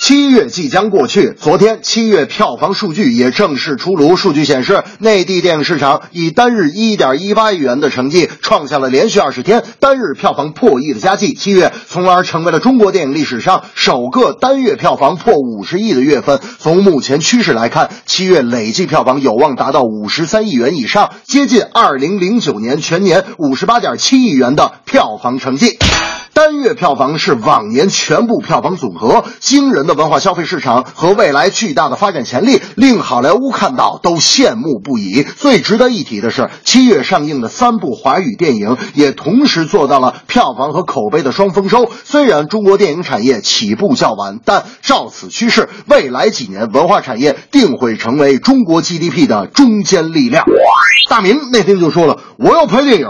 七月即将过去，昨天七月票房数据也正式出炉。数据显示，内地电影市场以单日一点一八亿元的成绩，创下了连续二十天单日票房破亿的佳绩。七月，从而成为了中国电影历史上首个单月票房破五十亿的月份。从目前趋势来看，七月累计票房有望达到五十三亿元以上，接近二零零九年全年五十八点七亿元的票房成绩。单月票房是往年全部票房总和，惊人的文化消费市场和未来巨大的发展潜力，令好莱坞看到都羡慕不已。最值得一提的是，七月上映的三部华语电影也同时做到了票房和口碑的双丰收。虽然中国电影产业起步较晚，但照此趋势，未来几年文化产业定会成为中国 GDP 的中坚力量。大明那天就说了，我要拍电影。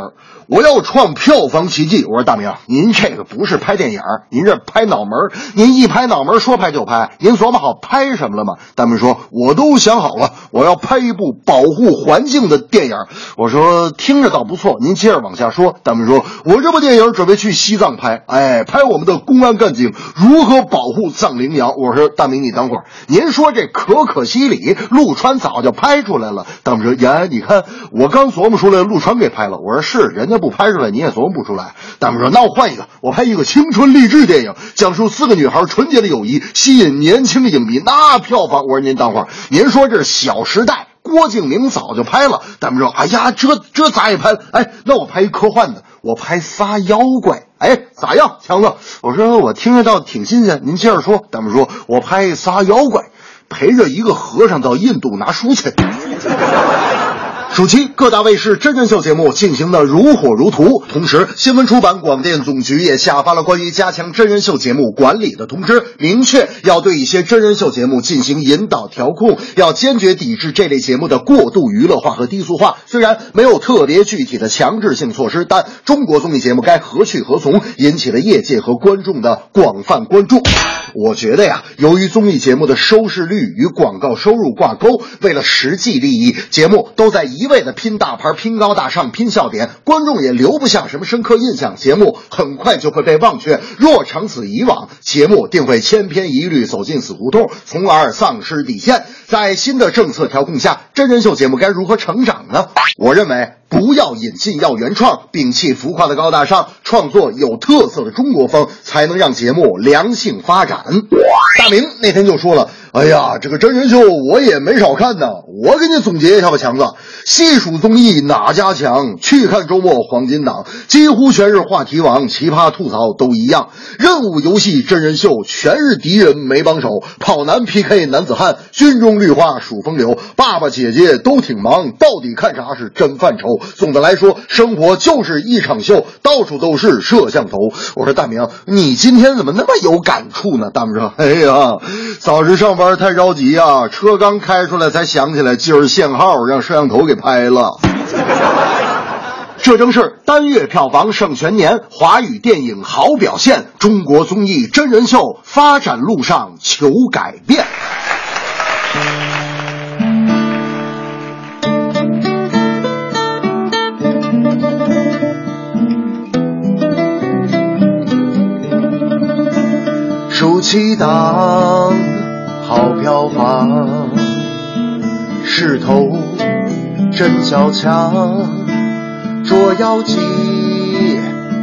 我要创票房奇迹！我说大明，您这个不是拍电影，您这拍脑门您一拍脑门说拍就拍，您琢磨好拍什么了吗？大明说，我都想好了，我要拍一部保护环境的电影。我说听着倒不错，您接着往下说。大明说，我这部电影准备去西藏拍，哎，拍我们的公安干警如何保护藏羚羊。我说大明，你等会儿，您说这可可西里，陆川早就拍出来了。大明说，呀，你看我刚琢磨出来，陆川给拍了。我说是，人家。不拍出来你也琢磨不出来。大明说：“那我换一个，我拍一个青春励志电影，讲述四个女孩纯洁的友谊，吸引年轻的影迷，那票房……我说您等会儿，您说这是《小时代》，郭敬明早就拍了。大明说：哎呀，这这咋也拍？哎，那我拍一科幻的，我拍仨妖怪，哎，咋样，强子？我说我听着倒挺新鲜。您接着说。大明说：我拍仨妖怪，陪着一个和尚到印度拿书去。”暑期各大卫视真人秀节目进行的如火如荼，同时新闻出版广电总局也下发了关于加强真人秀节目管理的通知，明确要对一些真人秀节目进行引导调控，要坚决抵制这类节目的过度娱乐化和低俗化。虽然没有特别具体的强制性措施，但中国综艺节目该何去何从，引起了业界和观众的广泛关注。我觉得呀，由于综艺节目的收视率与广告收入挂钩，为了实际利益，节目都在一。味的拼大牌、拼高大上、拼笑点，观众也留不下什么深刻印象，节目很快就会被忘却。若长此以往，节目定会千篇一律走进死胡同，从而丧失底线。在新的政策调控下，真人秀节目该如何成长呢？我认为，不要引进，要原创，摒弃浮夸的高大上，创作有特色的中国风，才能让节目良性发展。大明那天就说了。哎呀，这个真人秀我也没少看呢。我给你总结一下吧，强子。细数综艺哪家强？去看周末黄金档，几乎全是话题王，奇葩吐槽都一样。任务游戏真人秀全是敌人没帮手，跑男 PK 男子汉，军中绿花数风流，爸爸姐姐都挺忙，到底看啥是真犯总的来说，生活就是一场秀，到处都是摄像头。我说大明，你今天怎么那么有感触呢？大明说，哎呀，早上上。班太着急呀，车刚开出来才想起来今儿限号，让摄像头给拍了。这正是单月票房胜全年，华语电影好表现，中国综艺真人秀发展路上求改变。七档。好票房，势头真小强，捉妖记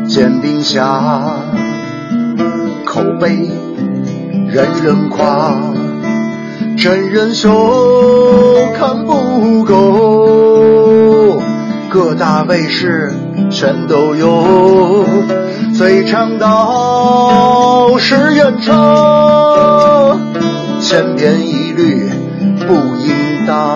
煎饼侠，口碑人人夸，真人秀看不够，各大卫视全都有，最长到车千篇一律不应当。